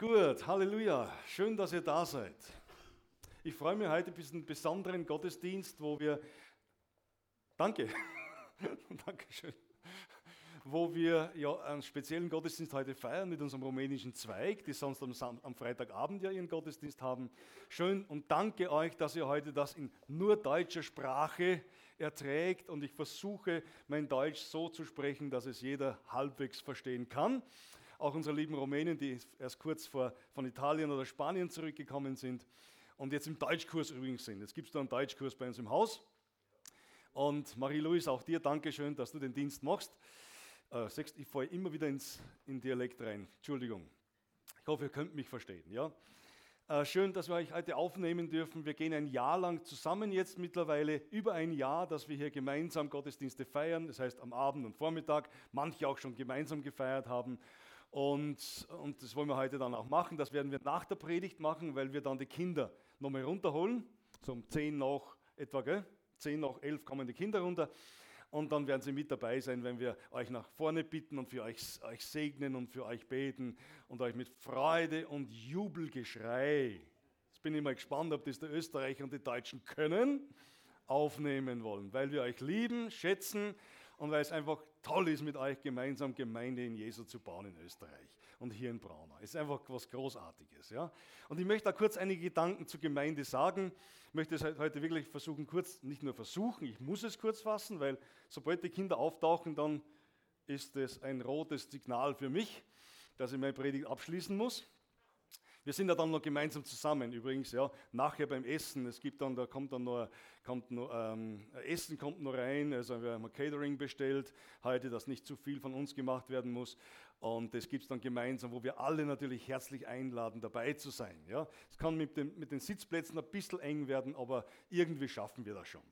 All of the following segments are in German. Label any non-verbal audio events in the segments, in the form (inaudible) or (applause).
Gut, Halleluja. Schön, dass ihr da seid. Ich freue mich heute auf einen besonderen Gottesdienst, wo wir, danke, (laughs) Dankeschön, wo wir ja einen speziellen Gottesdienst heute feiern mit unserem rumänischen Zweig, die sonst am, Sam am Freitagabend ja ihren Gottesdienst haben. Schön und danke euch, dass ihr heute das in nur deutscher Sprache erträgt und ich versuche mein Deutsch so zu sprechen, dass es jeder halbwegs verstehen kann. Auch unsere lieben Rumänen, die erst kurz vor, von Italien oder Spanien zurückgekommen sind und jetzt im Deutschkurs übrigens sind. Jetzt gibt es da einen Deutschkurs bei uns im Haus. Und Marie-Louise, auch dir Dankeschön, dass du den Dienst machst. Äh, ich falle immer wieder ins in Dialekt rein. Entschuldigung. Ich hoffe, ihr könnt mich verstehen. Ja? Äh, schön, dass wir euch heute aufnehmen dürfen. Wir gehen ein Jahr lang zusammen jetzt mittlerweile, über ein Jahr, dass wir hier gemeinsam Gottesdienste feiern. Das heißt am Abend und Vormittag, manche auch schon gemeinsam gefeiert haben. Und, und das wollen wir heute dann auch machen. Das werden wir nach der Predigt machen, weil wir dann die Kinder nochmal runterholen. So um 10 nach etwa, gell? 10 nach 11 kommen die Kinder runter. Und dann werden sie mit dabei sein, wenn wir euch nach vorne bitten und für euch, euch segnen und für euch beten und euch mit Freude und Jubelgeschrei, jetzt bin ich mal gespannt, ob das die Österreicher und die Deutschen können, aufnehmen wollen, weil wir euch lieben, schätzen und weil es einfach toll ist, mit euch gemeinsam Gemeinde in Jesu zu bauen in Österreich und hier in Braunau. Ist einfach was Großartiges. Ja? Und ich möchte da kurz einige Gedanken zur Gemeinde sagen. Ich möchte es heute wirklich versuchen, kurz, nicht nur versuchen, ich muss es kurz fassen, weil sobald die Kinder auftauchen, dann ist es ein rotes Signal für mich, dass ich meine Predigt abschließen muss. Wir sind ja dann noch gemeinsam zusammen, übrigens, ja, nachher beim Essen. Es gibt dann, da kommt dann noch, kommt noch ähm, Essen kommt noch rein, also wir haben Catering bestellt, heute, dass nicht zu viel von uns gemacht werden muss. Und das gibt es dann gemeinsam, wo wir alle natürlich herzlich einladen, dabei zu sein. Ja. Es kann mit, dem, mit den Sitzplätzen ein bisschen eng werden, aber irgendwie schaffen wir das schon.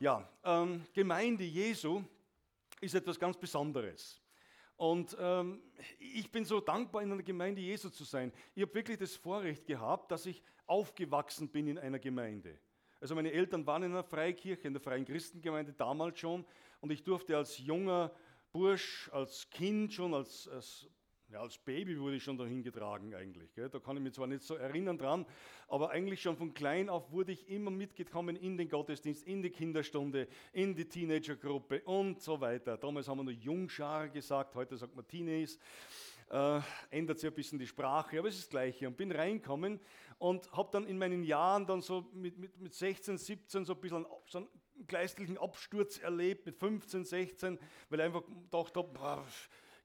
Ja, ähm, Gemeinde Jesu ist etwas ganz Besonderes. Und ähm, ich bin so dankbar, in einer Gemeinde Jesu zu sein. Ich habe wirklich das Vorrecht gehabt, dass ich aufgewachsen bin in einer Gemeinde. Also meine Eltern waren in einer Freikirche, in der Freien Christengemeinde damals schon. Und ich durfte als junger Bursch, als Kind schon, als, als ja, als Baby wurde ich schon dahin getragen eigentlich. Gell? Da kann ich mich zwar nicht so erinnern dran, aber eigentlich schon von klein auf wurde ich immer mitgekommen in den Gottesdienst, in die Kinderstunde, in die Teenagergruppe und so weiter. Damals haben wir nur Jungschar gesagt, heute sagt man Teenies. Äh, ändert sich ein bisschen die Sprache, aber es ist das Gleiche. Und bin reinkommen und habe dann in meinen Jahren dann so mit, mit, mit 16, 17 so ein bisschen so einen geistlichen Absturz erlebt, mit 15, 16, weil ich einfach gedacht habe,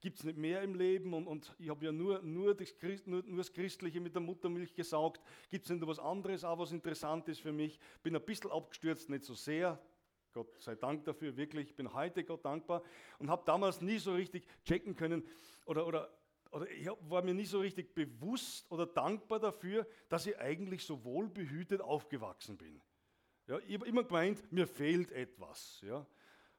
gibt es nicht mehr im Leben und, und ich habe ja nur, nur, das Christ, nur, nur, das Christliche mit der Muttermilch gesaugt. Gibt es nicht was anderes, auch was interessant ist für mich? Bin ein bisschen abgestürzt, nicht so sehr. Gott sei Dank dafür, wirklich. Ich bin heute Gott dankbar und habe damals nie so richtig checken können oder, oder, oder ich war mir nie so richtig bewusst oder dankbar dafür, dass ich eigentlich so wohlbehütet aufgewachsen bin. Ja, ich habe immer gemeint, mir fehlt etwas. Ja.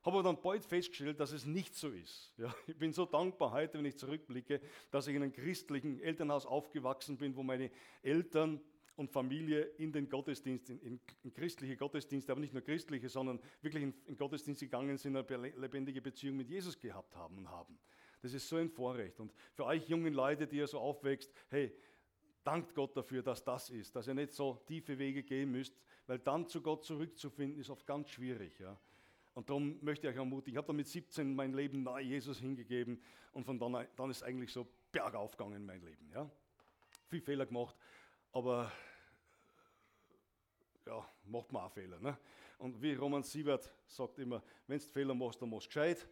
Habe aber dann bald festgestellt, dass es nicht so ist. Ja, ich bin so dankbar heute, wenn ich zurückblicke, dass ich in einem christlichen Elternhaus aufgewachsen bin, wo meine Eltern und Familie in den Gottesdienst, in, in, in christliche Gottesdienste, aber nicht nur christliche, sondern wirklich in, in Gottesdienst gegangen sind, eine lebendige Beziehung mit Jesus gehabt haben und haben. Das ist so ein Vorrecht. Und für euch jungen Leute, die ihr so aufwächst, hey, dankt Gott dafür, dass das ist, dass ihr nicht so tiefe Wege gehen müsst, weil dann zu Gott zurückzufinden, ist oft ganz schwierig. Ja. Und darum möchte ich euch ermutigen. Ich habe dann mit 17 mein Leben neu Jesus hingegeben und von dann, dann ist eigentlich so bergauf gegangen mein Leben. Ja? Viel Fehler gemacht, aber ja, macht man auch Fehler. Ne? Und wie Roman Siebert sagt immer, wenn du Fehler machst, dann machst du gescheit.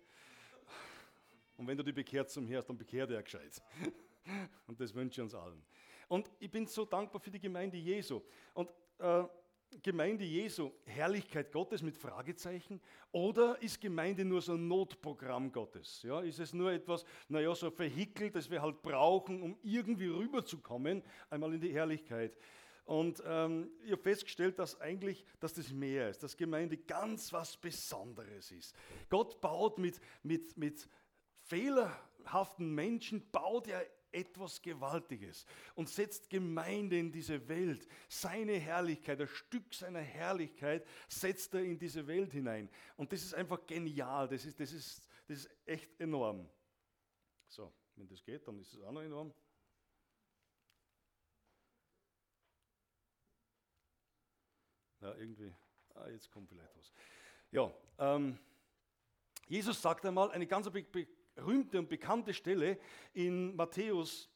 Und wenn du dich bekehrt zum Herrn, dann bekehr dir gescheit. (laughs) Und das wünsche ich uns allen. Und ich bin so dankbar für die Gemeinde Jesu. Und äh, Gemeinde Jesu Herrlichkeit Gottes mit Fragezeichen oder ist Gemeinde nur so ein Notprogramm Gottes? Ja, ist es nur etwas, naja, so Vehikel, das wir halt brauchen, um irgendwie rüberzukommen, einmal in die Herrlichkeit? Und ähm, ich habe festgestellt, dass eigentlich, dass das mehr ist, dass Gemeinde ganz was Besonderes ist. Gott baut mit, mit, mit fehlerhaften Menschen, baut er etwas Gewaltiges und setzt Gemeinde in diese Welt. Seine Herrlichkeit, ein Stück seiner Herrlichkeit setzt er in diese Welt hinein. Und das ist einfach genial, das ist, das ist, das ist echt enorm. So, wenn das geht, dann ist es auch noch enorm. Ja, irgendwie, ah, jetzt kommt vielleicht was. Ja, ähm, Jesus sagt einmal eine ganz be berühmte und bekannte Stelle in Matthäus,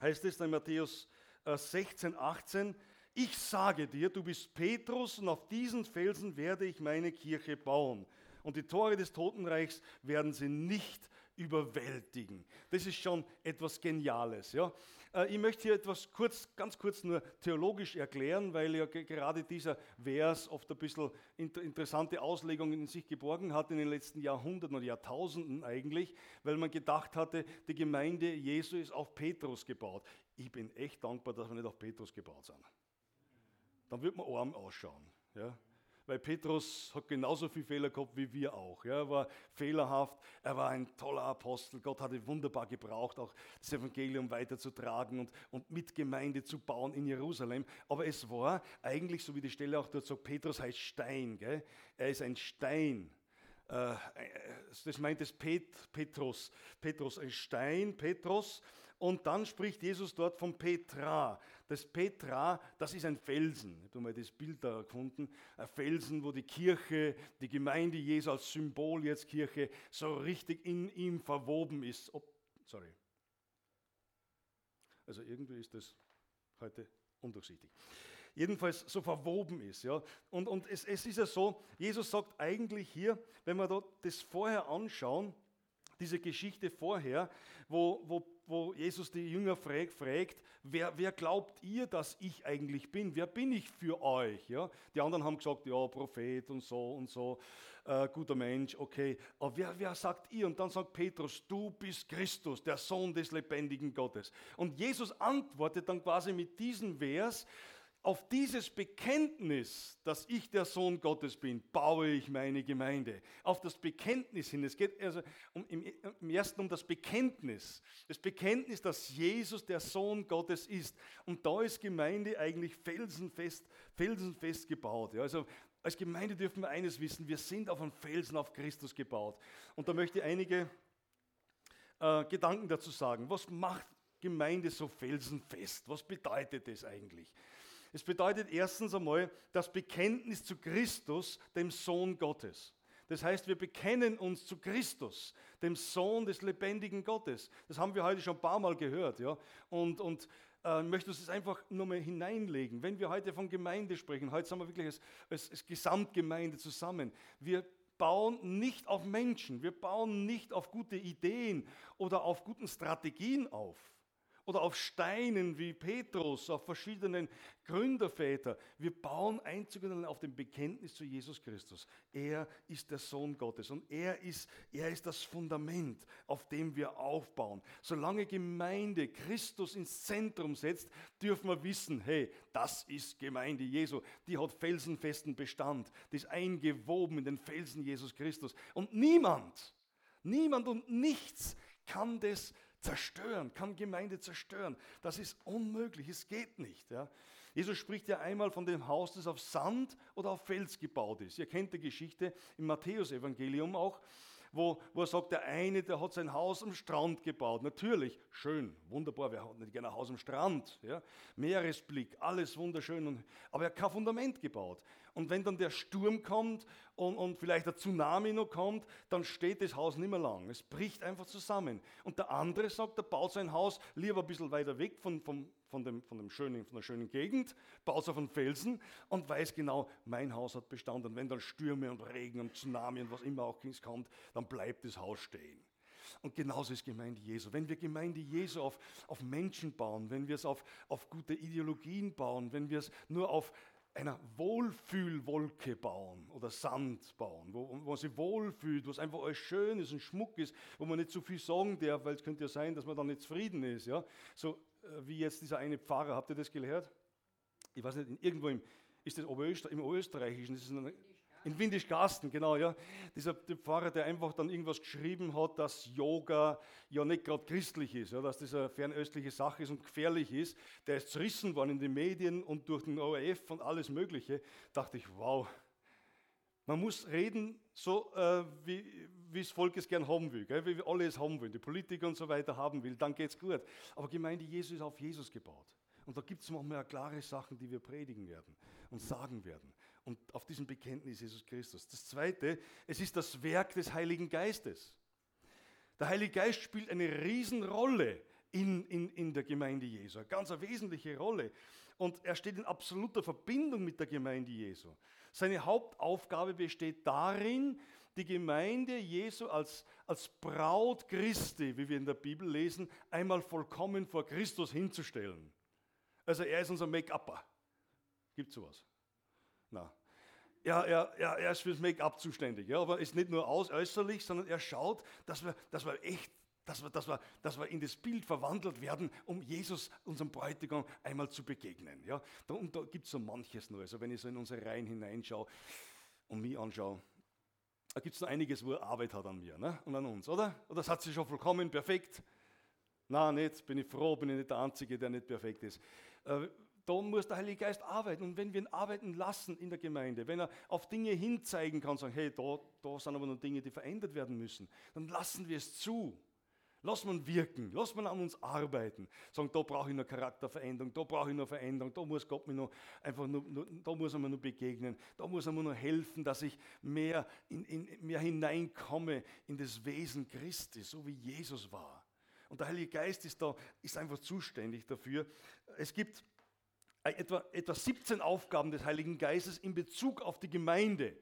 heißt es in Matthäus 16, äh, 18, ich sage dir, du bist Petrus und auf diesen Felsen werde ich meine Kirche bauen. Und die Tore des Totenreichs werden sie nicht überwältigen. Das ist schon etwas Geniales. Ja? Äh, ich möchte hier etwas kurz, ganz kurz nur theologisch erklären, weil ja gerade dieser Vers oft ein bisschen interessante Auslegungen in sich geborgen hat in den letzten Jahrhunderten oder Jahrtausenden eigentlich, weil man gedacht hatte, die Gemeinde Jesu ist auf Petrus gebaut. Ich bin echt dankbar, dass wir nicht auf Petrus gebaut sind. Dann wird man arm ausschauen. Ja? Weil Petrus hat genauso viele Fehler gehabt wie wir auch. Ja, er war fehlerhaft, er war ein toller Apostel. Gott hat ihn wunderbar gebraucht, auch das Evangelium weiterzutragen und, und mit Gemeinde zu bauen in Jerusalem. Aber es war eigentlich, so wie die Stelle auch dort sagt, Petrus heißt Stein. Gell? Er ist ein Stein. Äh, das meint es Pet, Petrus. Petrus, ein Stein, Petrus. Und dann spricht Jesus dort von Petra. Das Petra, das ist ein Felsen. Ich habe mal das Bild da gefunden. Ein Felsen, wo die Kirche, die Gemeinde Jesu als Symbol jetzt Kirche so richtig in ihm verwoben ist. Oh, sorry. Also irgendwie ist das heute undurchsichtig. Jedenfalls so verwoben ist. Ja. Und, und es, es ist ja so, Jesus sagt eigentlich hier, wenn wir das vorher anschauen, diese Geschichte vorher, wo, wo, wo Jesus die Jünger fragt, fragt wer, wer, glaubt ihr, dass ich eigentlich bin? Wer bin ich für euch? Ja? Die anderen haben gesagt, ja, Prophet und so und so, äh, guter Mensch, okay. Aber wer, wer sagt ihr? Und dann sagt Petrus, du bist Christus, der Sohn des lebendigen Gottes. Und Jesus antwortet dann quasi mit diesem Vers, auf dieses Bekenntnis, dass ich der Sohn Gottes bin, baue ich meine Gemeinde. Auf das Bekenntnis hin. Es geht also um, im, im, ersten um das Bekenntnis. Das Bekenntnis, dass Jesus der Sohn Gottes ist. Und da ist Gemeinde eigentlich felsenfest, felsenfest gebaut. Ja, also als Gemeinde dürfen wir eines wissen, wir sind auf einem Felsen auf Christus gebaut. Und da möchte ich einige äh, Gedanken dazu sagen. Was macht Gemeinde so felsenfest? Was bedeutet das eigentlich? Es bedeutet erstens einmal das Bekenntnis zu Christus, dem Sohn Gottes. Das heißt, wir bekennen uns zu Christus, dem Sohn des lebendigen Gottes. Das haben wir heute schon ein paar Mal gehört. Ja? Und, und äh, möchte uns das einfach nur mal hineinlegen. Wenn wir heute von Gemeinde sprechen, heute sind wir wirklich als, als, als Gesamtgemeinde zusammen. Wir bauen nicht auf Menschen, wir bauen nicht auf gute Ideen oder auf guten Strategien auf oder auf Steinen wie Petrus, auf verschiedenen Gründerväter. Wir bauen einzig und allein auf dem Bekenntnis zu Jesus Christus. Er ist der Sohn Gottes und er ist, er ist das Fundament, auf dem wir aufbauen. Solange Gemeinde Christus ins Zentrum setzt, dürfen wir wissen, hey, das ist Gemeinde Jesu. Die hat felsenfesten Bestand, die ist eingewoben in den Felsen Jesus Christus. Und niemand, niemand und nichts kann das zerstören, kann Gemeinde zerstören. Das ist unmöglich, es geht nicht. Ja. Jesus spricht ja einmal von dem Haus, das auf Sand oder auf Fels gebaut ist. Ihr kennt die Geschichte im Matthäusevangelium auch, wo, wo er sagt, der eine, der hat sein Haus am Strand gebaut. Natürlich, schön, wunderbar, wer hat nicht gerne ein Haus am Strand? Ja? Meeresblick, alles wunderschön, und, aber er hat kein Fundament gebaut. Und wenn dann der Sturm kommt und, und vielleicht der Tsunami noch kommt, dann steht das Haus nicht mehr lang. Es bricht einfach zusammen. Und der andere sagt, er baut sein Haus lieber ein bisschen weiter weg von, vom, von, dem, von, dem schönen, von der schönen Gegend, baut es auf einen Felsen und weiß genau, mein Haus hat Bestand. Und wenn dann Stürme und Regen und Tsunami und was immer auch kommt, dann bleibt das Haus stehen. Und genauso ist Gemeinde Jesu. Wenn wir Gemeinde Jesu auf, auf Menschen bauen, wenn wir es auf, auf gute Ideologien bauen, wenn wir es nur auf einer Wohlfühlwolke bauen oder Sand bauen, wo, wo man sich wohlfühlt, wo es einfach alles schön ist und Schmuck ist, wo man nicht zu viel sagen darf, weil es könnte ja sein, dass man dann nicht zufrieden ist. Ja? So äh, wie jetzt dieser eine Pfarrer, habt ihr das gehört? Ich weiß nicht, irgendwo im, ist das Oberöster, im Österreichischen, das ist eine, in Windischgarsten, genau, ja. Dieser Pfarrer, der einfach dann irgendwas geschrieben hat, dass Yoga ja nicht gerade christlich ist, ja, dass das eine fernöstliche Sache ist und gefährlich ist. Der ist zerrissen worden in den Medien und durch den ORF und alles Mögliche. Dachte ich, wow. Man muss reden, so äh, wie, wie das Volk es gern haben will, gell? wie alle es haben wollen, die Politiker und so weiter haben will, dann geht es gut. Aber Gemeinde Jesus ist auf Jesus gebaut. Und da gibt es manchmal klare Sachen, die wir predigen werden und sagen werden. Und auf diesem Bekenntnis Jesus Christus. Das zweite, es ist das Werk des Heiligen Geistes. Der Heilige Geist spielt eine Riesenrolle in, in, in der Gemeinde Jesu, eine ganz wesentliche Rolle. Und er steht in absoluter Verbindung mit der Gemeinde Jesu. Seine Hauptaufgabe besteht darin, die Gemeinde Jesu als, als Braut Christi, wie wir in der Bibel lesen, einmal vollkommen vor Christus hinzustellen. Also er ist unser Make-upper. Gibt sowas? Na. Er, er, er, er ist fürs Make-up zuständig, ja, aber ist nicht nur aus, äußerlich, sondern er schaut, dass wir, dass wir echt dass wir, dass, wir, dass wir in das Bild verwandelt werden, um Jesus, unserem Bräutigam, einmal zu begegnen. Ja? Da, und da gibt es so manches nur. Also wenn ich so in unsere Reihen hineinschaue und mich anschaue, da gibt es noch einiges, wo er Arbeit hat an mir ne? und an uns, oder? Oder das hat sie schon vollkommen perfekt? Nein, nicht. Bin ich froh, bin ich nicht der Einzige, der nicht perfekt ist. Äh, da muss der Heilige Geist arbeiten. Und wenn wir ihn arbeiten lassen in der Gemeinde, wenn er auf Dinge hinzeigen kann, sagen, hey, da, da sind aber noch Dinge, die verändert werden müssen, dann lassen wir es zu. Lass man wirken, lass man an uns arbeiten. Sagen, da brauche ich eine Charakterveränderung, da brauche ich eine Veränderung, da muss Gott mir noch einfach nur, nur, da muss er mir noch begegnen, da muss er mir noch helfen, dass ich mehr, in, in, mehr hineinkomme in das Wesen Christi, so wie Jesus war. Und der Heilige Geist ist da, ist einfach zuständig dafür. Es gibt etwa, etwa 17 Aufgaben des Heiligen Geistes in Bezug auf die Gemeinde,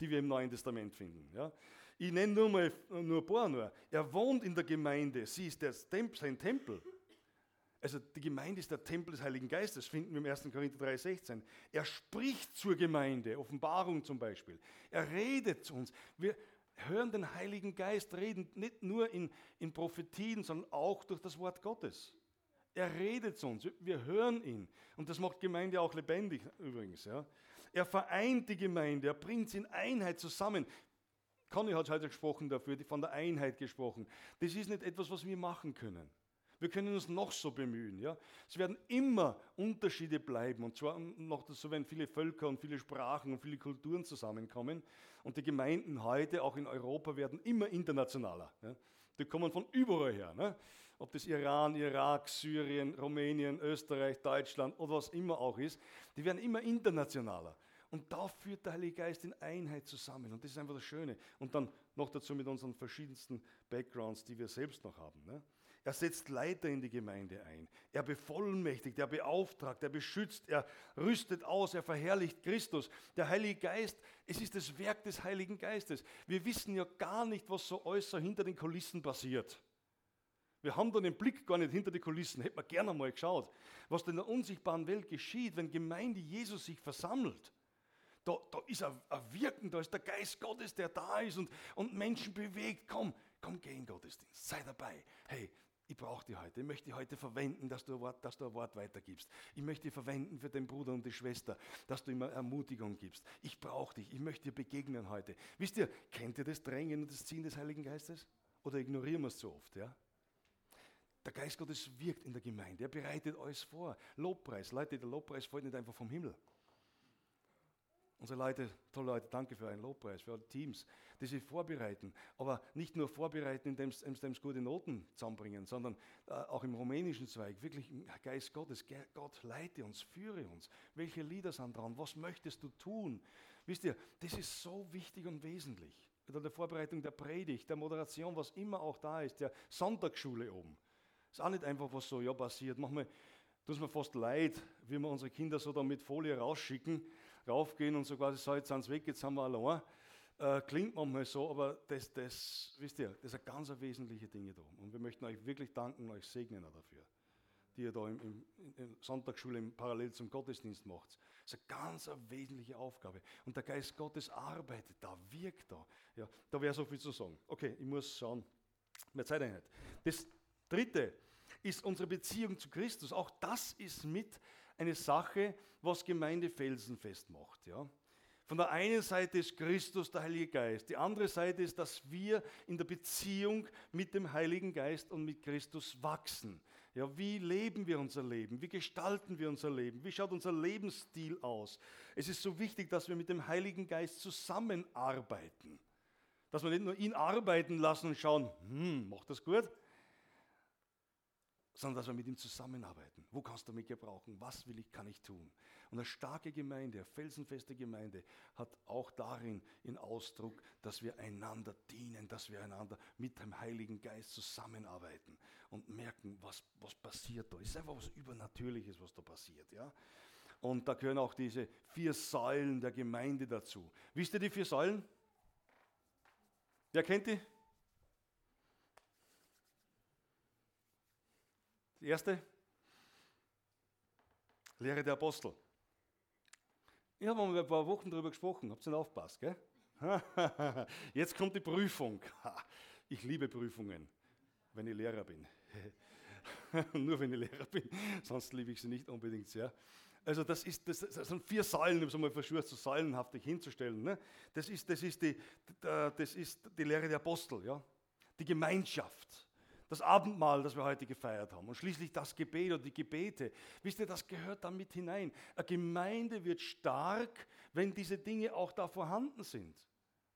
die wir im Neuen Testament finden. Ja. Ich nenne nur mal nur ein paar nur. Er wohnt in der Gemeinde, sie ist Temp sein Tempel. Also die Gemeinde ist der Tempel des Heiligen Geistes, finden wir im 1. Korinther 3,16. Er spricht zur Gemeinde, Offenbarung zum Beispiel. Er redet zu uns. Wir hören den Heiligen Geist reden, nicht nur in, in Prophetien, sondern auch durch das Wort Gottes. Er redet zu uns, wir hören ihn. Und das macht Gemeinde auch lebendig übrigens. Ja. Er vereint die Gemeinde, er bringt sie in Einheit zusammen. Conny hat heute gesprochen dafür, von der Einheit gesprochen. Das ist nicht etwas, was wir machen können. Wir können uns noch so bemühen. Ja? Es werden immer Unterschiede bleiben. Und zwar noch so, wenn viele Völker und viele Sprachen und viele Kulturen zusammenkommen. Und die Gemeinden heute, auch in Europa, werden immer internationaler. Ja? Die kommen von überall her. Ne? Ob das Iran, Irak, Syrien, Rumänien, Österreich, Deutschland oder was immer auch ist. Die werden immer internationaler. Und da führt der Heilige Geist in Einheit zusammen. Und das ist einfach das Schöne. Und dann noch dazu mit unseren verschiedensten Backgrounds, die wir selbst noch haben. Ne? Er setzt Leiter in die Gemeinde ein. Er bevollmächtigt, er beauftragt, er beschützt, er rüstet aus, er verherrlicht Christus. Der Heilige Geist, es ist das Werk des Heiligen Geistes. Wir wissen ja gar nicht, was so äußer hinter den Kulissen passiert. Wir haben da den Blick gar nicht hinter die Kulissen, hätten wir gerne mal geschaut, was in der unsichtbaren Welt geschieht, wenn Gemeinde Jesus sich versammelt da, da ist ein, ein, Wirken, da ist der Geist Gottes, der da ist und, und Menschen bewegt. Komm, komm, geh in Gottesdienst, sei dabei. Hey, ich brauche dich heute. Ich möchte dich heute verwenden, dass du, ein Wort, dass du ein Wort weitergibst. Ich möchte dich verwenden für den Bruder und die Schwester, dass du immer Ermutigung gibst. Ich brauche dich. Ich möchte dir begegnen heute. Wisst ihr, kennt ihr das Drängen und das Ziehen des Heiligen Geistes? Oder ignorieren wir es zu oft? Ja? Der Geist Gottes wirkt in der Gemeinde. Er bereitet alles vor. Lobpreis. Leute, der Lobpreis fällt nicht einfach vom Himmel. Unsere Leute, tolle Leute, danke für einen Lobpreis, für alle Teams, die sich vorbereiten. Aber nicht nur vorbereiten, indem sie gute Noten zusammenbringen, sondern äh, auch im rumänischen Zweig, wirklich Geist Gottes, Gott leite uns, führe uns. Welche Lieder sind dran? Was möchtest du tun? Wisst ihr, das ist so wichtig und wesentlich. Oder der Vorbereitung der Predigt, der Moderation, was immer auch da ist, der Sonntagsschule oben. Ist auch nicht einfach was so, ja, passiert. Manchmal tut es mir fast leid, wie wir unsere Kinder so da mit Folie rausschicken raufgehen und so quasi, so jetzt sind sie weg, jetzt haben wir allein. Äh, klingt manchmal so, aber das, das, wisst ihr, das sind ganz wesentliche Dinge da. Und wir möchten euch wirklich danken und euch segnen dafür, die ihr da im, im, in Sonntagsschule im parallel zum Gottesdienst macht. Das ist eine ganz wesentliche Aufgabe. Und der Geist Gottes arbeitet da, wirkt da. Ja, da wäre so viel zu sagen. Okay, ich muss schauen. Mehr Zeiteinheit. Das dritte ist unsere Beziehung zu Christus. Auch das ist mit eine Sache, was Gemeinde felsenfest macht. Ja? Von der einen Seite ist Christus der Heilige Geist, die andere Seite ist, dass wir in der Beziehung mit dem Heiligen Geist und mit Christus wachsen. Ja, wie leben wir unser Leben? Wie gestalten wir unser Leben? Wie schaut unser Lebensstil aus? Es ist so wichtig, dass wir mit dem Heiligen Geist zusammenarbeiten. Dass wir nicht nur ihn arbeiten lassen und schauen, hm, macht das gut? Sondern dass wir mit ihm zusammenarbeiten. Wo kannst du mich gebrauchen? Was will ich, kann ich tun? Und eine starke Gemeinde, eine felsenfeste Gemeinde hat auch darin in Ausdruck, dass wir einander dienen, dass wir einander mit dem Heiligen Geist zusammenarbeiten und merken, was, was passiert da. Es ist einfach was Übernatürliches, was da passiert. Ja? Und da gehören auch diese vier Säulen der Gemeinde dazu. Wisst ihr die vier Säulen? Wer kennt die? Die erste, Lehre der Apostel. Ich habe mal ein paar Wochen darüber gesprochen, habt ihr nicht aufgepasst, gell? (laughs) Jetzt kommt die Prüfung. (laughs) Ich liebe Prüfungen, wenn ich Lehrer bin. (laughs) Nur wenn ich Lehrer bin, sonst liebe ich sie nicht unbedingt sehr. Also das, ist, das, das sind vier Säulen, um es einmal versucht, so säulenhaftig hinzustellen. Ne? Das, ist, das, ist die, das ist die Lehre der Apostel, ja? die Gemeinschaft das Abendmahl, das wir heute gefeiert haben und schließlich das Gebet oder die Gebete. Wisst ihr, das gehört da mit hinein. Eine Gemeinde wird stark, wenn diese Dinge auch da vorhanden sind.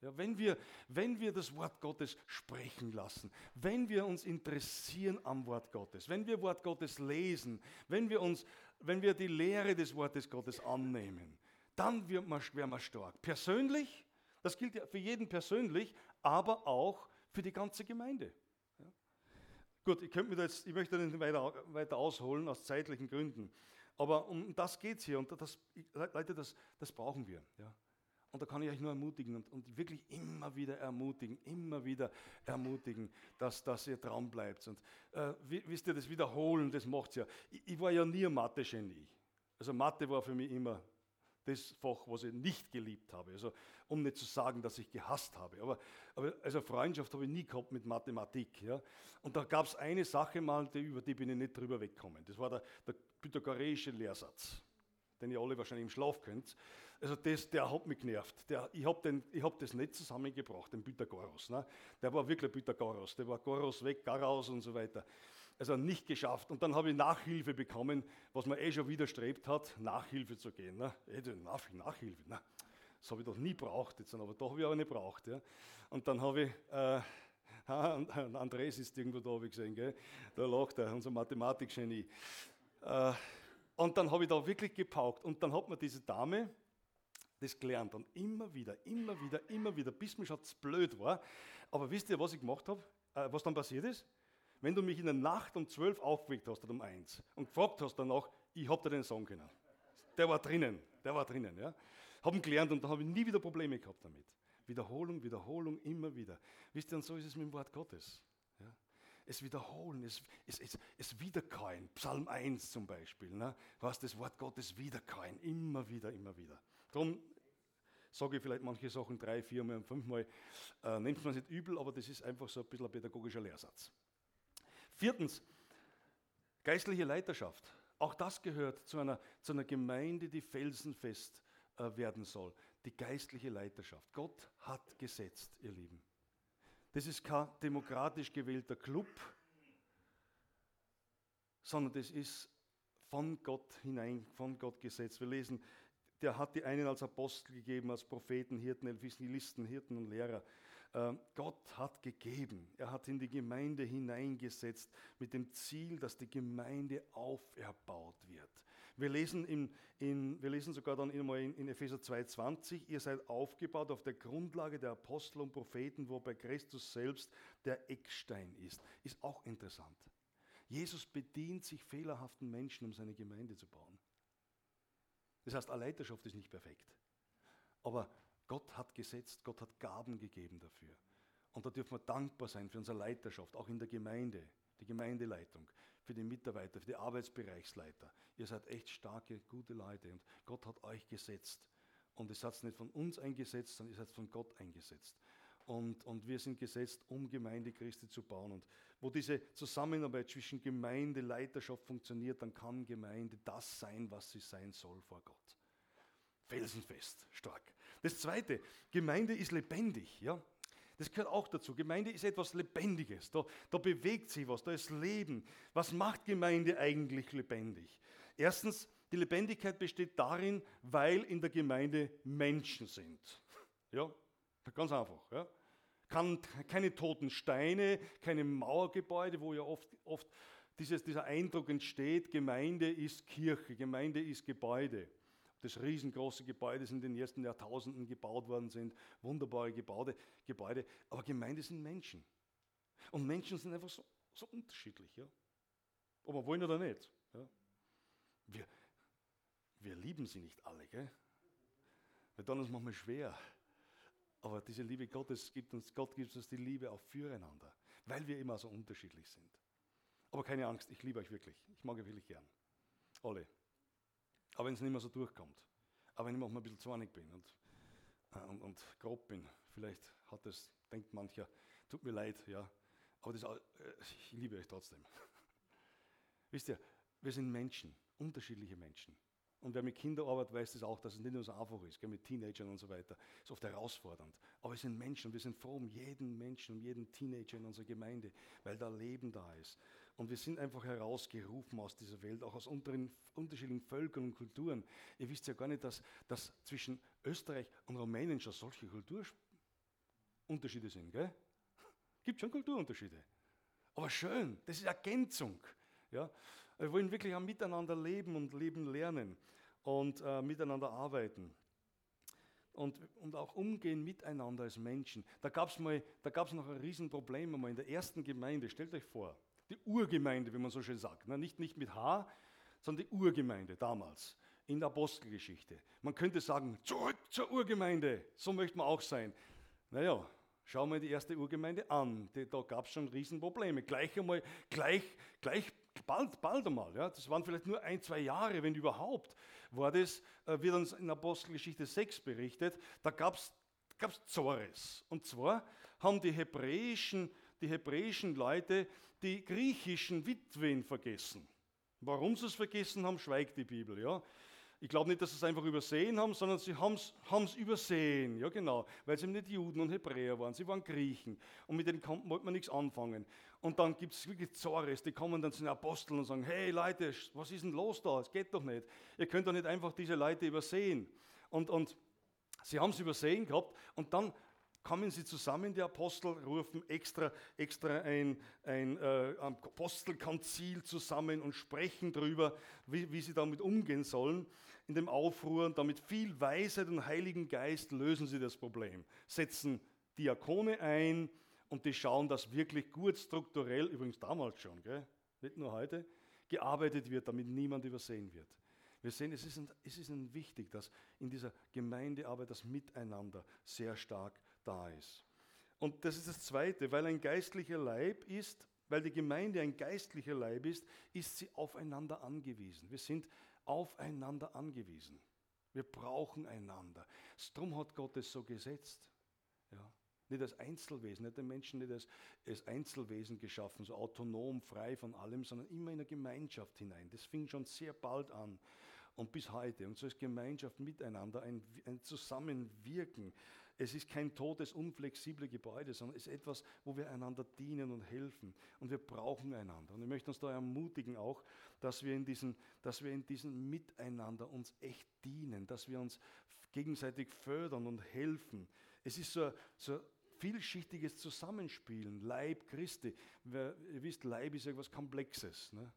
Ja, wenn, wir, wenn wir das Wort Gottes sprechen lassen, wenn wir uns interessieren am Wort Gottes, wenn wir Wort Gottes lesen, wenn wir, uns, wenn wir die Lehre des Wortes Gottes annehmen, dann wird man, werden wir stark. Persönlich, das gilt ja für jeden persönlich, aber auch für die ganze Gemeinde. Gut, ich, könnte mir jetzt, ich möchte nicht weiter, weiter ausholen aus zeitlichen Gründen. Aber um das geht es hier und das, Leute, das, das brauchen wir. Ja. Und da kann ich euch nur ermutigen und, und, wirklich immer wieder ermutigen, immer wieder ermutigen, dass, dass ihr dran bleibt. Und äh, wisst ihr, das Wiederholen, das macht ja. Ich, ich, war ja nie ein Mathe-Genie. Also Mathe war für mich immer das Fach, was ich nicht geliebt habe. Also, um nicht zu sagen, dass ich gehasst habe. Aber, aber also Freundschaft habe ich nie gehabt mit Mathematik. Ja. Und da gab es eine Sache mal, die, über die bin ich nicht drüber weggekommen. Das war der, der pythagoreische Lehrsatz, den ihr alle wahrscheinlich im Schlaf könnt. Also das, der hat mich genervt. Der, ich habe hab das nicht zusammengebracht, den Pythagoras. Ne. Der war wirklich Pythagoras. Der war Goros weg, Garaus und so weiter also nicht geschafft. Und dann habe ich Nachhilfe bekommen, was man eh schon widerstrebt hat, Nachhilfe zu gehen. Ne? Eh, Nach, Nachhilfe, ne? Das habe ich doch nie braucht, jetzt, aber doch habe ich aber nicht braucht. Ja? Und dann habe ich, äh, (laughs) Andres ist irgendwo da, habe ich gesehen, gell? da lacht er, unser Mathematikgenie. Äh, und dann habe ich da wirklich gepaukt und dann hat mir diese Dame das gelernt und immer wieder, immer wieder, immer wieder, bis mir schon blöd war. Aber wisst ihr, was ich gemacht habe? Äh, was dann passiert ist? wenn du mich in der Nacht um zwölf aufgeweckt hast oder um eins und gefragt hast danach, ich hab dir den Song können. Der war drinnen, der war drinnen, ja. Haben gelernt und da habe ich nie wieder Probleme gehabt damit. Wiederholung, Wiederholung, immer wieder. Wisst ihr, und so ist es mit dem Wort Gottes. Ja? Es wiederholen, es, es, es, es wiederkäuen. Psalm 1 zum Beispiel. Ne? Was das Wort Gottes wiederkäuen. Immer wieder, immer wieder. Darum sage ich vielleicht manche Sachen drei, viermal fünfmal. Äh, Nennt man es nicht übel, aber das ist einfach so ein bisschen ein pädagogischer Lehrsatz. Viertens, geistliche Leiterschaft. Auch das gehört zu einer, zu einer Gemeinde, die felsenfest äh, werden soll. Die geistliche Leiterschaft. Gott hat gesetzt, ihr Lieben. Das ist kein demokratisch gewählter Club, sondern das ist von Gott hinein, von Gott gesetzt. Wir lesen, der hat die einen als Apostel gegeben, als Propheten, Hirten, Evangelisten, Hirten und Lehrer. Ähm, Gott hat gegeben, er hat in die Gemeinde hineingesetzt mit dem Ziel, dass die Gemeinde auferbaut wird. Wir lesen, in, in, wir lesen sogar dann in, in Epheser 2,20, ihr seid aufgebaut auf der Grundlage der Apostel und Propheten, wobei Christus selbst der Eckstein ist. Ist auch interessant. Jesus bedient sich fehlerhaften Menschen, um seine Gemeinde zu bauen. Das heißt, eine Leiterschaft ist nicht perfekt. Aber Gott hat gesetzt, Gott hat Gaben gegeben dafür. Und da dürfen wir dankbar sein für unsere Leiterschaft, auch in der Gemeinde, die Gemeindeleitung, für die Mitarbeiter, für die Arbeitsbereichsleiter. Ihr seid echt starke, gute Leute und Gott hat euch gesetzt. Und ihr seid nicht von uns eingesetzt, sondern ihr seid von Gott eingesetzt. Und, und wir sind gesetzt, um Gemeinde Christi zu bauen. Und wo diese Zusammenarbeit zwischen Gemeinde, Leiterschaft funktioniert, dann kann Gemeinde das sein, was sie sein soll vor Gott. Felsenfest, stark. Das Zweite, Gemeinde ist lebendig. Ja? Das gehört auch dazu. Gemeinde ist etwas Lebendiges. Da, da bewegt sich was, da ist Leben. Was macht Gemeinde eigentlich lebendig? Erstens, die Lebendigkeit besteht darin, weil in der Gemeinde Menschen sind. Ja, ganz einfach. Ja. Kann, keine toten Steine, keine Mauergebäude, wo ja oft, oft dieses, dieser Eindruck entsteht, Gemeinde ist Kirche, Gemeinde ist Gebäude. Das riesengroße Gebäude sind in den ersten Jahrtausenden gebaut worden sind, wunderbare Gebäude, Gebäude, aber Gemeinde sind Menschen. Und Menschen sind einfach so, so unterschiedlich, ja. Ob wir wollen oder nicht. Ja. Wir, wir lieben sie nicht alle, gell? Dann ist es manchmal schwer. Aber diese Liebe Gottes gibt uns, Gott gibt uns die Liebe auch füreinander, weil wir immer so unterschiedlich sind. Aber keine Angst, ich liebe euch wirklich. Ich mag euch wirklich gern. Alle. Aber wenn es nicht mehr so durchkommt. Aber wenn ich manchmal ein bisschen zornig bin und, äh, und, und grob bin, vielleicht hat das, denkt mancher, tut mir leid, ja. Aber das, äh, ich liebe euch trotzdem. (laughs) Wisst ihr, wir sind Menschen, unterschiedliche Menschen. Und wer mit Kindern arbeitet, weiß das auch, dass es nicht nur so einfach ist, gell, mit Teenagern und so weiter. Es ist oft herausfordernd. Aber wir sind Menschen und wir sind froh um jeden Menschen, um jeden Teenager in unserer Gemeinde, weil da Leben da ist. Und wir sind einfach herausgerufen aus dieser Welt, auch aus unterschiedlichen Völkern und Kulturen. Ihr wisst ja gar nicht, dass, dass zwischen Österreich und Rumänien schon solche Kulturunterschiede sind. Gell? Gibt schon Kulturunterschiede. Aber schön, das ist Ergänzung. Ja? Wir wollen wirklich auch miteinander leben und leben lernen und äh, miteinander arbeiten. Und, und auch umgehen miteinander als Menschen. Da gab es noch ein Riesenproblem einmal in der ersten Gemeinde. Stellt euch vor, die Urgemeinde, wie man so schön sagt. Ne? Nicht, nicht mit H, sondern die Urgemeinde damals in der Apostelgeschichte. Man könnte sagen, zurück zur Urgemeinde. So möchte man auch sein. Naja, schauen wir die erste Urgemeinde an. Da gab es schon Riesenprobleme. Gleich einmal, gleich, gleich bald, bald einmal, ja, das waren vielleicht nur ein, zwei Jahre, wenn überhaupt, war das, äh, wird uns in Apostelgeschichte 6 berichtet, da gab es Zores. Und zwar haben die hebräischen, die hebräischen Leute die griechischen Witwen vergessen. Warum sie es vergessen haben, schweigt die Bibel. Ja? Ich glaube nicht, dass sie es einfach übersehen haben, sondern sie haben es übersehen. Ja, genau. Weil sie nicht Juden und Hebräer waren. Sie waren Griechen. Und mit denen konnte man nichts anfangen. Und dann gibt es wirklich Zores, die kommen dann zu den Aposteln und sagen: Hey Leute, was ist denn los da? Es geht doch nicht. Ihr könnt doch nicht einfach diese Leute übersehen. Und, und sie haben es übersehen gehabt. Und dann kommen sie zusammen, die Apostel rufen extra, extra ein, ein äh, Apostelkonzil zusammen und sprechen darüber, wie, wie sie damit umgehen sollen. In dem Aufruhr und damit viel Weisheit und Heiligen Geist lösen sie das Problem, setzen Diakone ein und die schauen, dass wirklich gut strukturell, übrigens damals schon, gell, nicht nur heute, gearbeitet wird, damit niemand übersehen wird. Wir sehen, es ist, ein, es ist ein wichtig, dass in dieser Gemeindearbeit das Miteinander sehr stark da ist. Und das ist das Zweite, weil ein geistlicher Leib ist, weil die Gemeinde ein geistlicher Leib ist, ist sie aufeinander angewiesen. Wir sind aufeinander angewiesen. Wir brauchen einander. Darum hat Gott es so gesetzt. Ja. Nicht als Einzelwesen, nicht den Menschen nicht als, als Einzelwesen geschaffen, so autonom, frei von allem, sondern immer in eine Gemeinschaft hinein. Das fing schon sehr bald an und bis heute. Und so ist Gemeinschaft miteinander, ein, ein Zusammenwirken, es ist kein totes, unflexibles Gebäude, sondern es ist etwas, wo wir einander dienen und helfen. Und wir brauchen einander. Und ich möchte uns da ermutigen auch, dass wir in diesem, dass wir in diesem Miteinander uns echt dienen, dass wir uns gegenseitig fördern und helfen. Es ist so, so vielschichtiges Zusammenspielen. Leib Christi. ihr wisst, Leib ist etwas Komplexes. Ne?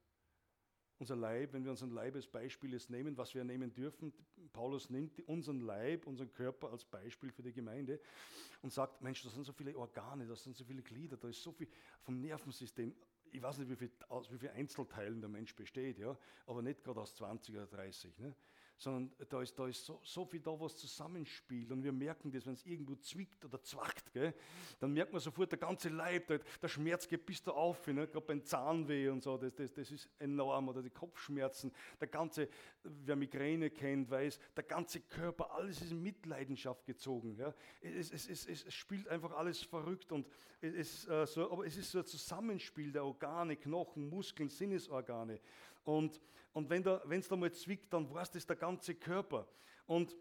Unser Leib, wenn wir unseren Leib als Beispiel jetzt nehmen, was wir nehmen dürfen, Paulus nimmt unseren Leib, unseren Körper als Beispiel für die Gemeinde und sagt, Mensch, das sind so viele Organe, das sind so viele Glieder, da ist so viel vom Nervensystem. Ich weiß nicht, wie viel, aus Einzelteilen der Mensch besteht, ja, aber nicht gerade aus 20 oder 30. Ne? Sondern da ist, da ist so, so viel da, was zusammenspielt. Und wir merken das, wenn es irgendwo zwickt oder zwackt, gell, dann merkt man sofort, der ganze Leib, der, der Schmerz geht bis da auf, ne, gerade beim Zahnweh und so, das, das, das ist enorm. Oder die Kopfschmerzen, der ganze, wer Migräne kennt, weiß, der ganze Körper, alles ist in Mitleidenschaft gezogen. Ja. Es, es, es, es spielt einfach alles verrückt. Und es, äh, so, aber es ist so ein Zusammenspiel der Organe, Knochen, Muskeln, Sinnesorgane. Und, und wenn es da mal zwickt, dann weiß das der ganze Körper. Und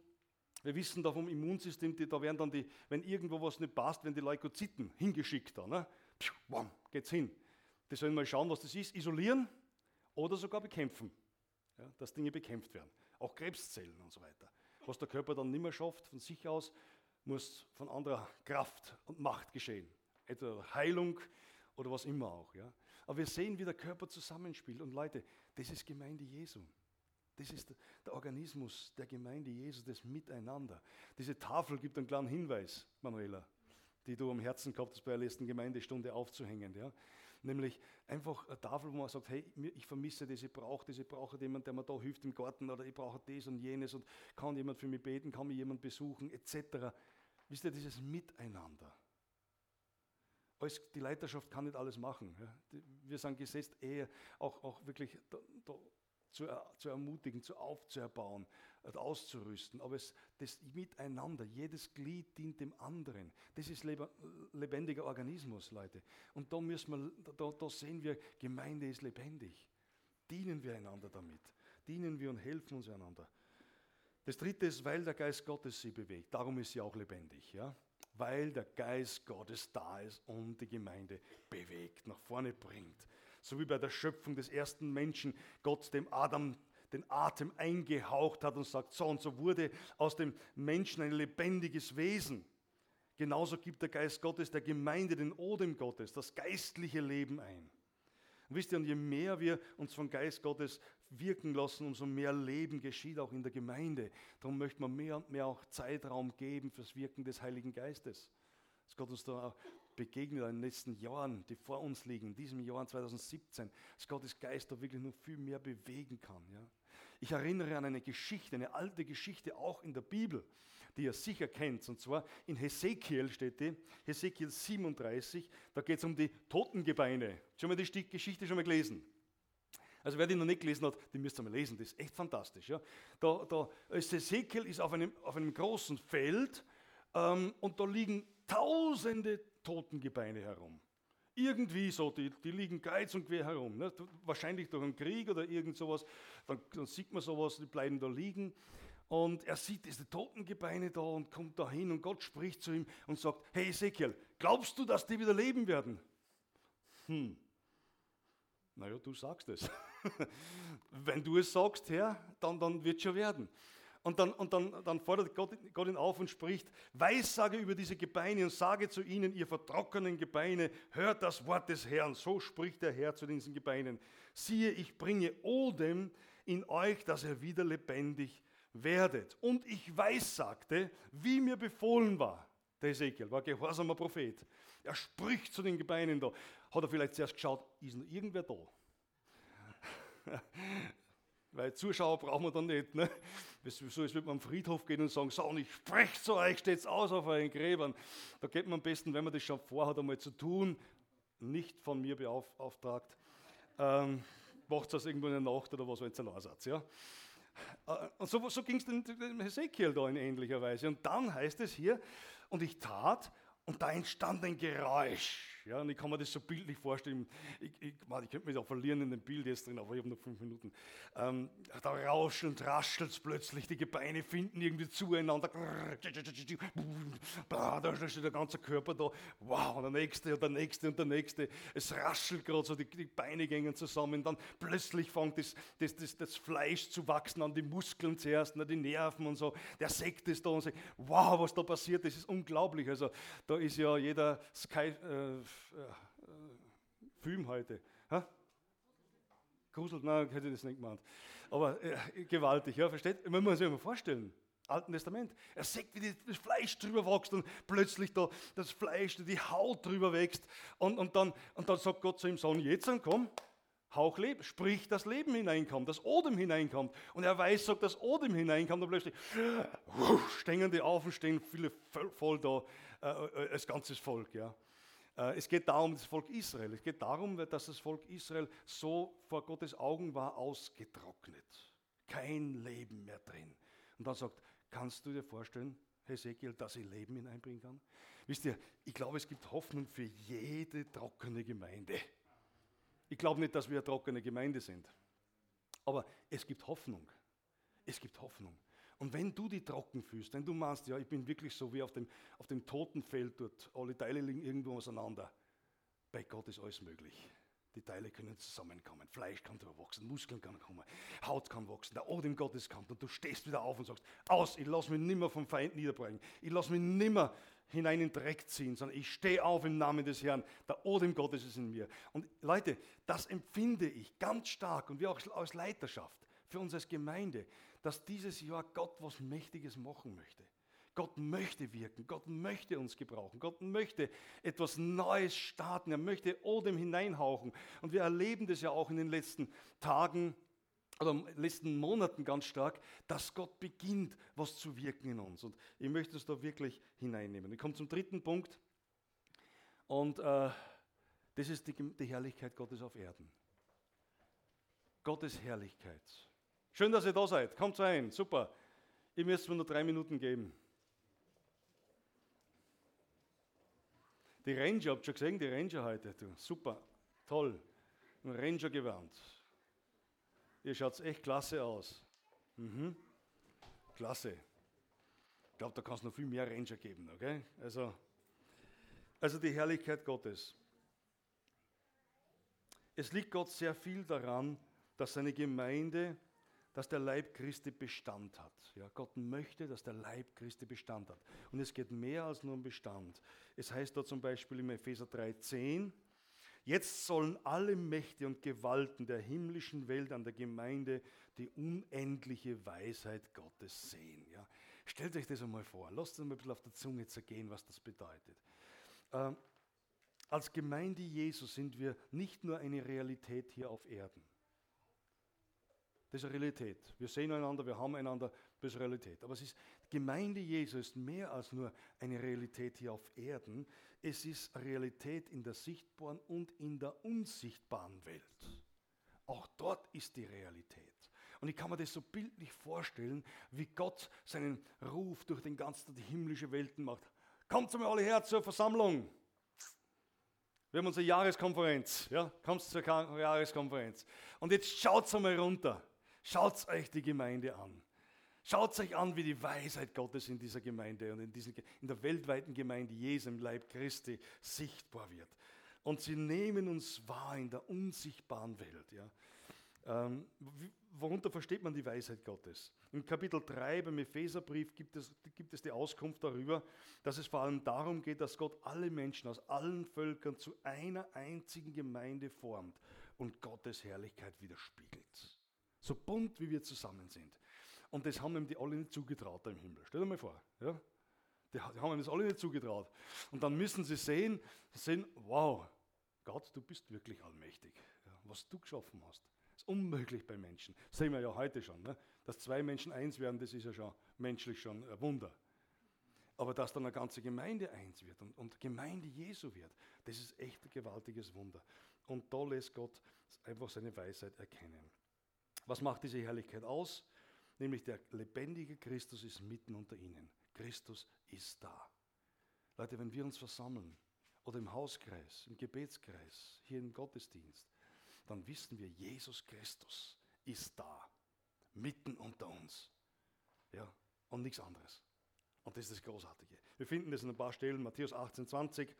wir wissen da vom Immunsystem, die, da werden dann die, wenn irgendwo was nicht passt, werden die Leukozyten hingeschickt. Da, ne? Pschuh, bam, geht's hin. Die sollen mal schauen, was das ist, isolieren oder sogar bekämpfen. Ja, dass Dinge bekämpft werden. Auch Krebszellen und so weiter. Was der Körper dann nicht mehr schafft, von sich aus, muss von anderer Kraft und Macht geschehen. Etwa Heilung oder was immer auch. Ja. Aber wir sehen, wie der Körper zusammenspielt. Und Leute, das ist Gemeinde Jesu. Das ist der Organismus der Gemeinde Jesu, das Miteinander. Diese Tafel gibt einen kleinen Hinweis, Manuela, die du am Herzen gehabt hast, bei der letzten Gemeindestunde aufzuhängen. Ja? Nämlich einfach eine Tafel, wo man sagt, hey, ich vermisse das, ich brauche das, ich brauche jemanden, der mir da hilft im Garten oder ich brauche das und jenes und kann jemand für mich beten, kann mich jemand besuchen, etc. Wisst ihr, dieses Miteinander. Alles, die Leiterschaft kann nicht alles machen. Wir sind gesetzt, eher auch, auch wirklich da, da zu, zu, ermutigen, zu aufzuerbauen, äh, auszurüsten. Aber es, das Miteinander, jedes Glied dient dem anderen. Das ist lebendiger Organismus, Leute. Und da, müssen wir, da, da sehen wir, Gemeinde ist lebendig. Dienen wir einander damit. Dienen wir und helfen uns einander. Das dritte ist, weil der Geist Gottes sie bewegt. Darum ist sie auch lebendig. Ja? Weil der Geist Gottes da ist und die Gemeinde bewegt, nach vorne bringt. So wie bei der Schöpfung des ersten Menschen Gott dem Adam den Atem eingehaucht hat und sagt, so und so wurde aus dem Menschen ein lebendiges Wesen. Genauso gibt der Geist Gottes der Gemeinde den Odem Gottes, das geistliche Leben ein. Und wisst ihr, und je mehr wir uns vom Geist Gottes wirken lassen, umso mehr Leben geschieht auch in der Gemeinde. Darum möchte man mehr und mehr auch Zeitraum geben fürs Wirken des Heiligen Geistes. Dass Gott uns da auch begegnet in den letzten Jahren, die vor uns liegen, in diesem Jahr 2017, dass Gottes Geist da wirklich noch viel mehr bewegen kann. Ja? Ich erinnere an eine Geschichte, eine alte Geschichte, auch in der Bibel, die ihr sicher kennt. Und zwar in Hesekiel steht die, Hesekiel 37, da geht es um die Totengebeine. Schon mal die Geschichte schon mal gelesen? Also wer die noch nicht gelesen hat, die müsst ihr mal lesen, das ist echt fantastisch. Ja? Da, da, Hesekiel ist auf einem, auf einem großen Feld ähm, und da liegen tausende Totengebeine herum. Irgendwie so, die, die liegen kreuz und quer herum. Ne? Wahrscheinlich durch einen Krieg oder irgend sowas. Dann, dann sieht man sowas, die bleiben da liegen. Und er sieht diese Totengebeine da und kommt da hin und Gott spricht zu ihm und sagt, hey Ezekiel, glaubst du, dass die wieder leben werden? Hm. Naja, du sagst es. (laughs) Wenn du es sagst, Herr, dann, dann wird es schon werden. Und dann, und dann, dann fordert Gott, Gott ihn auf und spricht, Weissage über diese Gebeine und sage zu ihnen, ihr vertrockenen Gebeine, hört das Wort des Herrn. So spricht der Herr zu diesen Gebeinen. Siehe, ich bringe Odem in euch, dass ihr wieder lebendig werdet. Und ich weissagte, wie mir befohlen war. Der Ezekiel war gehorsamer Prophet. Er spricht zu den Gebeinen da. Hat er vielleicht zuerst geschaut, ist noch irgendwer da? (laughs) Weil Zuschauer brauchen wir dann nicht. Ne? So als würde man am Friedhof gehen und sagen, so, und ich spreche zu euch, steht's aus auf euren Gräbern. Da geht man am besten, wenn man das schon vorhat, einmal zu tun, nicht von mir beauftragt. Ähm, Macht das irgendwo in der Nacht oder was, wenn es ein Aussatz, ja. Äh, und so, so ging es dem Hesekiel da in ähnlicher Weise. Und dann heißt es hier, und ich tat, und da entstand ein Geräusch. Ja, und ich kann mir das so bildlich vorstellen. Ich, ich, ich könnte mich auch verlieren in dem Bild jetzt drin, aber ich habe noch fünf Minuten. Ähm, da rauscht und raschelt es plötzlich, die Gebeine finden irgendwie zueinander. Da steht der ganze Körper da. Wow, und der nächste und der nächste und der nächste. Es raschelt gerade so, die, die, Beine gehen zusammen. Dann plötzlich fängt das, das, das, das, Fleisch zu wachsen an die Muskeln zuerst, die Nerven und so. Der Sekt ist da und sagt, wow, was da passiert, das ist unglaublich. Also da ist ja jeder Sky... Äh, Film heute. Ha? Gruselt, nein, hätte ich das nicht gemeint. Aber äh, gewaltig, ja, versteht? Man muss sich mal vorstellen. Alten Testament. Er sieht, wie das Fleisch drüber wächst und plötzlich da das Fleisch, die Haut drüber wächst. Und, und, dann, und dann sagt Gott zu ihm, Sohn, jetzt komm, Hauch Leben, sprich, dass Leben hineinkommt, dass Odem hineinkommt. Und er weiß, sagt, dass Odem hineinkommt und plötzlich stehen die auf und stehen viele voll da, äh, äh, als ganzes Volk. Ja. Äh, es geht darum, das Volk Israel. Es geht darum, dass das Volk Israel so vor Gottes Augen war ausgetrocknet. Kein Leben mehr drin. Und dann sagt, kannst du dir vorstellen, Hesekiel, dass ich Leben hineinbringen kann? Wisst ihr, ich glaube, es gibt Hoffnung für jede trockene Gemeinde. Ich glaube nicht, dass wir eine trockene Gemeinde sind. Aber es gibt Hoffnung. Es gibt Hoffnung. Und wenn du die trocken fühlst, wenn du meinst, ja, ich bin wirklich so wie auf dem, auf dem Totenfeld dort, alle Teile liegen irgendwo auseinander, bei Gott ist alles möglich. Die Teile können zusammenkommen, Fleisch kann drüber wachsen, Muskeln kann kommen, Haut kann wachsen, der Odem Gottes kommt und du stehst wieder auf und sagst, aus, ich lasse mich nimmer vom Feind niederbrechen, ich lasse mich nimmer hinein in den Dreck ziehen, sondern ich stehe auf im Namen des Herrn. Der Odem Gottes ist in mir. Und Leute, das empfinde ich ganz stark und wir auch als Leiterschaft für uns als Gemeinde, dass dieses Jahr Gott was Mächtiges machen möchte. Gott möchte wirken, Gott möchte uns gebrauchen, Gott möchte etwas Neues starten, er möchte Odem hineinhauchen. Und wir erleben das ja auch in den letzten Tagen oder in den letzten Monaten ganz stark, dass Gott beginnt, was zu wirken in uns. Und ich möchte es da wirklich hineinnehmen. Ich komme zum dritten Punkt. Und äh, das ist die, die Herrlichkeit Gottes auf Erden. Gottes Herrlichkeit. Schön, dass ihr da seid. Kommt rein. Super. Ich müsste mir nur drei Minuten geben. Die Ranger, habt ihr schon gesehen, die Ranger heute? Du, super, toll. Ein Ranger gewarnt. Ihr schaut echt klasse aus. Mhm. Klasse. Ich glaube, da kann es noch viel mehr Ranger geben, okay? Also, also die Herrlichkeit Gottes. Es liegt Gott sehr viel daran, dass seine Gemeinde dass der Leib Christi Bestand hat. Ja, Gott möchte, dass der Leib Christi Bestand hat. Und es geht mehr als nur um Bestand. Es heißt da zum Beispiel im Epheser 3,10, jetzt sollen alle Mächte und Gewalten der himmlischen Welt an der Gemeinde die unendliche Weisheit Gottes sehen. Ja, stellt euch das einmal vor. Lasst es mal ein bisschen auf der Zunge zergehen, was das bedeutet. Ähm, als Gemeinde Jesus sind wir nicht nur eine Realität hier auf Erden. Das ist Realität. Wir sehen einander, wir haben einander, das ist Realität. Aber es ist, Gemeinde Jesu ist mehr als nur eine Realität hier auf Erden. Es ist Realität in der sichtbaren und in der unsichtbaren Welt. Auch dort ist die Realität. Und ich kann mir das so bildlich vorstellen, wie Gott seinen Ruf durch den ganzen, die himmlische Welten macht. Kommt zu mir alle her zur Versammlung. Wir haben unsere Jahreskonferenz. Ja, kommt zur Jahreskonferenz. Und jetzt schaut mal runter. Schaut euch die Gemeinde an. Schaut euch an, wie die Weisheit Gottes in dieser Gemeinde und in, diesen, in der weltweiten Gemeinde Jesu im Leib Christi sichtbar wird. Und sie nehmen uns wahr in der unsichtbaren Welt. Ja. Ähm, worunter versteht man die Weisheit Gottes? Im Kapitel 3 beim Epheserbrief gibt es, gibt es die Auskunft darüber, dass es vor allem darum geht, dass Gott alle Menschen aus allen Völkern zu einer einzigen Gemeinde formt und Gottes Herrlichkeit widerspiegelt. So bunt, wie wir zusammen sind. Und das haben ihm die alle nicht zugetraut da im Himmel. Stell dir mal vor. Ja? Die, haben ihm das alle nicht zugetraut. Und dann müssen sie sehen, sehen, wow, Gott, du bist wirklich allmächtig. Ja, was du geschaffen hast. Ist unmöglich bei Menschen. Das sehen wir ja heute schon. Ne? Dass zwei Menschen eins werden, das ist ja schon menschlich schon ein Wunder. Aber dass dann eine ganze Gemeinde eins wird und, und Gemeinde Jesu wird, das ist echt ein gewaltiges Wunder. Und da lässt Gott einfach seine Weisheit erkennen. Was macht diese Herrlichkeit aus? Nämlich der lebendige Christus ist mitten unter ihnen. Christus ist da. Leute, wenn wir uns versammeln oder im Hauskreis, im Gebetskreis, hier im Gottesdienst, dann wissen wir, Jesus Christus ist da, mitten unter uns. Ja, und nichts anderes. Und das ist das Großartige. Wir finden das in ein paar Stellen, Matthäus 18, 20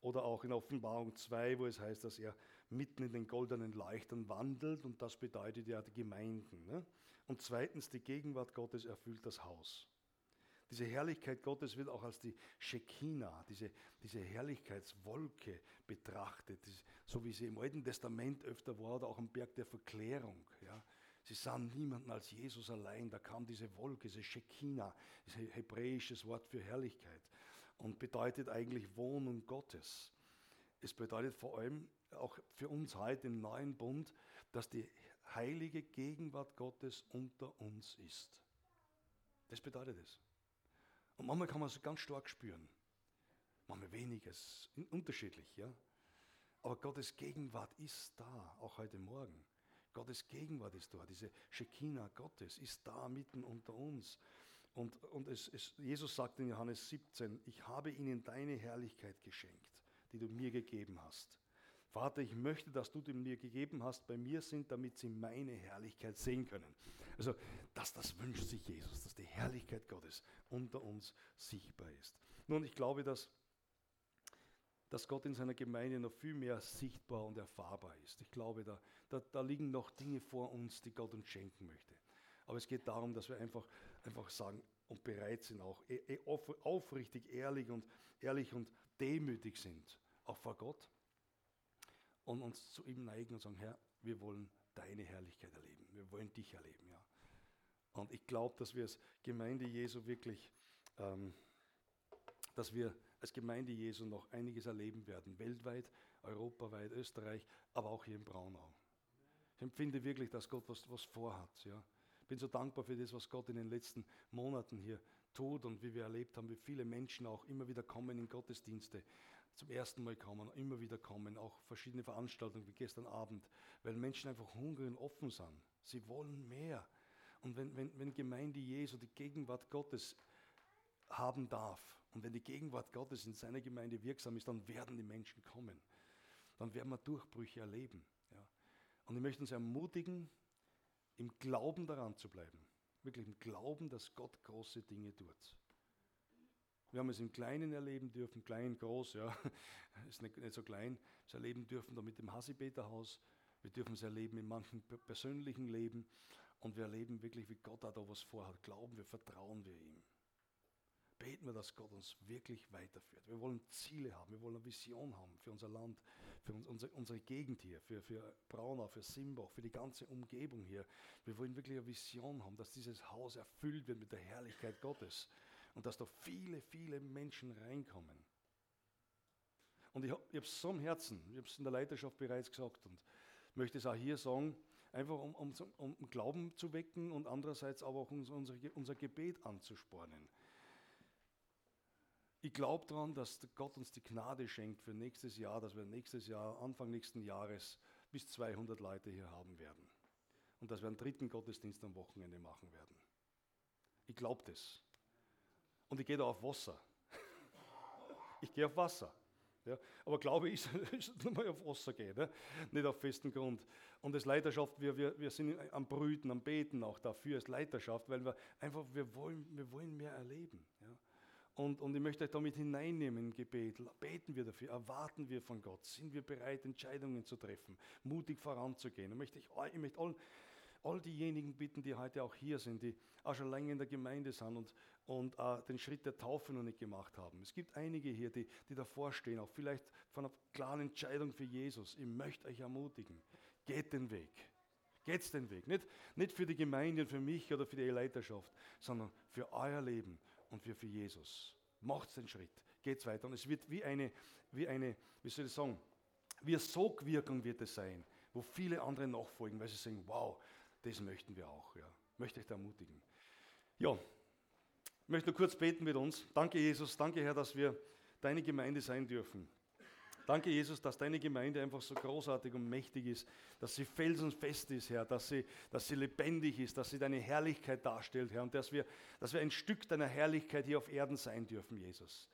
oder auch in Offenbarung 2, wo es heißt, dass er mitten in den goldenen Leuchtern wandelt und das bedeutet ja die Gemeinden. Ne? Und zweitens, die Gegenwart Gottes erfüllt das Haus. Diese Herrlichkeit Gottes wird auch als die Shekinah, diese, diese Herrlichkeitswolke betrachtet, so wie sie im Alten Testament öfter war oder auch am Berg der Verklärung. Ja. Sie sahen niemanden als Jesus allein, da kam diese Wolke, diese Shekinah, das hebräisches Wort für Herrlichkeit und bedeutet eigentlich Wohnung Gottes. Es bedeutet vor allem auch für uns heute im neuen Bund, dass die heilige Gegenwart Gottes unter uns ist. Das bedeutet es. Und manchmal kann man es ganz stark spüren. Manchmal weniges, unterschiedlich, ja. Aber Gottes Gegenwart ist da, auch heute Morgen. Gottes Gegenwart ist da, diese Shekinah Gottes ist da mitten unter uns. Und, und es, es, Jesus sagt in Johannes 17, ich habe ihnen deine Herrlichkeit geschenkt, die du mir gegeben hast. Vater, ich möchte, dass du die mir gegeben hast, bei mir sind, damit sie meine Herrlichkeit sehen können. Also, das, das wünscht sich Jesus, dass die Herrlichkeit Gottes unter uns sichtbar ist. Nun, ich glaube, dass, dass Gott in seiner Gemeinde noch viel mehr sichtbar und erfahrbar ist. Ich glaube, da, da, da liegen noch Dinge vor uns, die Gott uns schenken möchte. Aber es geht darum, dass wir einfach, einfach sagen und bereit sind, auch e, e, aufrichtig, ehrlich und, ehrlich und demütig sind, auch vor Gott. Und uns zu ihm neigen und sagen, Herr, wir wollen deine Herrlichkeit erleben. Wir wollen dich erleben, ja. Und ich glaube, dass wir als Gemeinde Jesu wirklich, ähm, dass wir als Gemeinde Jesu noch einiges erleben werden, weltweit, europaweit, Österreich, aber auch hier in Braunau. Ich empfinde wirklich, dass Gott was, was vorhat. Ja. Ich bin so dankbar für das, was Gott in den letzten Monaten hier tut und wie wir erlebt haben, wie viele Menschen auch immer wieder kommen in Gottesdienste, zum ersten Mal kommen, immer wieder kommen, auch verschiedene Veranstaltungen wie gestern Abend, weil Menschen einfach hungrig und offen sind. Sie wollen mehr. Und wenn, wenn, wenn Gemeinde Jesu die Gegenwart Gottes haben darf und wenn die Gegenwart Gottes in seiner Gemeinde wirksam ist, dann werden die Menschen kommen. Dann werden wir Durchbrüche erleben. Ja. Und ich möchte uns ermutigen, im Glauben daran zu bleiben. Wirklich im Glauben, dass Gott große Dinge tut. Wir haben es im Kleinen erleben dürfen, klein, groß, ja, (laughs) ist nicht, nicht so klein, es erleben dürfen da mit dem Hasibeterhaus. Wir dürfen es erleben in manchen persönlichen Leben. Und wir erleben wirklich, wie Gott da was vorhat. Glauben wir, vertrauen wir ihm. Beten wir, dass Gott uns wirklich weiterführt. Wir wollen Ziele haben, wir wollen eine Vision haben für unser Land, für uns, unsere, unsere Gegend hier, für, für Braunau, für Simbach, für die ganze Umgebung hier. Wir wollen wirklich eine Vision haben, dass dieses Haus erfüllt wird mit der Herrlichkeit Gottes und dass da viele, viele Menschen reinkommen. Und ich habe es so am Herzen, ich habe es in der Leiterschaft bereits gesagt und möchte es auch hier sagen, einfach um, um, um Glauben zu wecken und andererseits aber auch unser, unser Gebet anzuspornen. Ich glaube daran, dass Gott uns die Gnade schenkt für nächstes Jahr, dass wir nächstes Jahr, Anfang nächsten Jahres, bis 200 Leute hier haben werden. Und dass wir einen dritten Gottesdienst am Wochenende machen werden. Ich glaube das. Und ich gehe da auf Wasser. Ich gehe auf Wasser. Ja, aber Glaube (laughs) ist, ist nur mal auf Wasser gehen, ne? nicht auf festen Grund. Und als Leiterschaft, wir, wir, wir sind am Brüten, am Beten auch dafür als Leiterschaft, weil wir einfach, wir wollen, wir wollen mehr erleben. Ja? Und, und ich möchte euch damit hineinnehmen im Gebet. Beten wir dafür, erwarten wir von Gott, sind wir bereit, Entscheidungen zu treffen, mutig voranzugehen. Und möchte ich, ich möchte all, all diejenigen bitten, die heute auch hier sind, die auch schon länger in der Gemeinde sind und, und uh, den Schritt der Taufe noch nicht gemacht haben. Es gibt einige hier, die, die davor stehen, auch vielleicht von einer klaren Entscheidung für Jesus. Ich möchte euch ermutigen, geht den Weg. Geht's den Weg. Nicht, nicht für die Gemeinde und für mich oder für die Leiterschaft, sondern für euer Leben und für, für Jesus. Macht den Schritt. Geht's weiter. Und es wird wie eine, wie eine, wie soll ich sagen, wie eine Sogwirkung wird es sein, wo viele andere nachfolgen, weil sie sagen, wow, das möchten wir auch. Ja. Möchte ich da ermutigen. Ja, ich möchte nur kurz beten mit uns. Danke, Jesus. Danke, Herr, dass wir deine Gemeinde sein dürfen. Danke, Jesus, dass deine Gemeinde einfach so großartig und mächtig ist, dass sie felsenfest ist, Herr, dass sie, dass sie lebendig ist, dass sie deine Herrlichkeit darstellt, Herr, und dass wir, dass wir ein Stück deiner Herrlichkeit hier auf Erden sein dürfen, Jesus.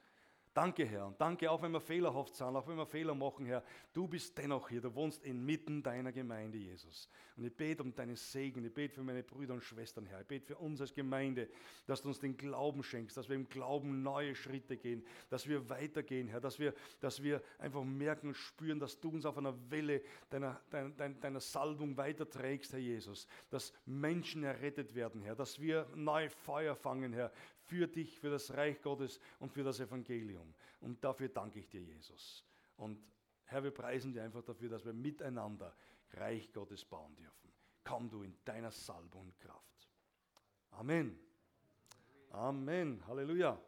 Danke, Herr. Und danke, auch wenn wir fehlerhaft sind, auch wenn wir Fehler machen, Herr. Du bist dennoch hier. Du wohnst inmitten deiner Gemeinde, Jesus. Und ich bete um deinen Segen. Ich bete für meine Brüder und Schwestern, Herr. Ich bete für uns als Gemeinde, dass du uns den Glauben schenkst, dass wir im Glauben neue Schritte gehen, dass wir weitergehen, Herr. Dass wir, dass wir einfach merken und spüren, dass du uns auf einer Welle deiner, deiner, deiner Salbung weiterträgst, Herr Jesus. Dass Menschen errettet werden, Herr. Dass wir neue Feuer fangen, Herr. Für dich, für das Reich Gottes und für das Evangelium. Und dafür danke ich dir, Jesus. Und Herr, wir preisen dir einfach dafür, dass wir miteinander Reich Gottes bauen dürfen. Komm du in deiner Salbung und Kraft. Amen. Amen. Halleluja.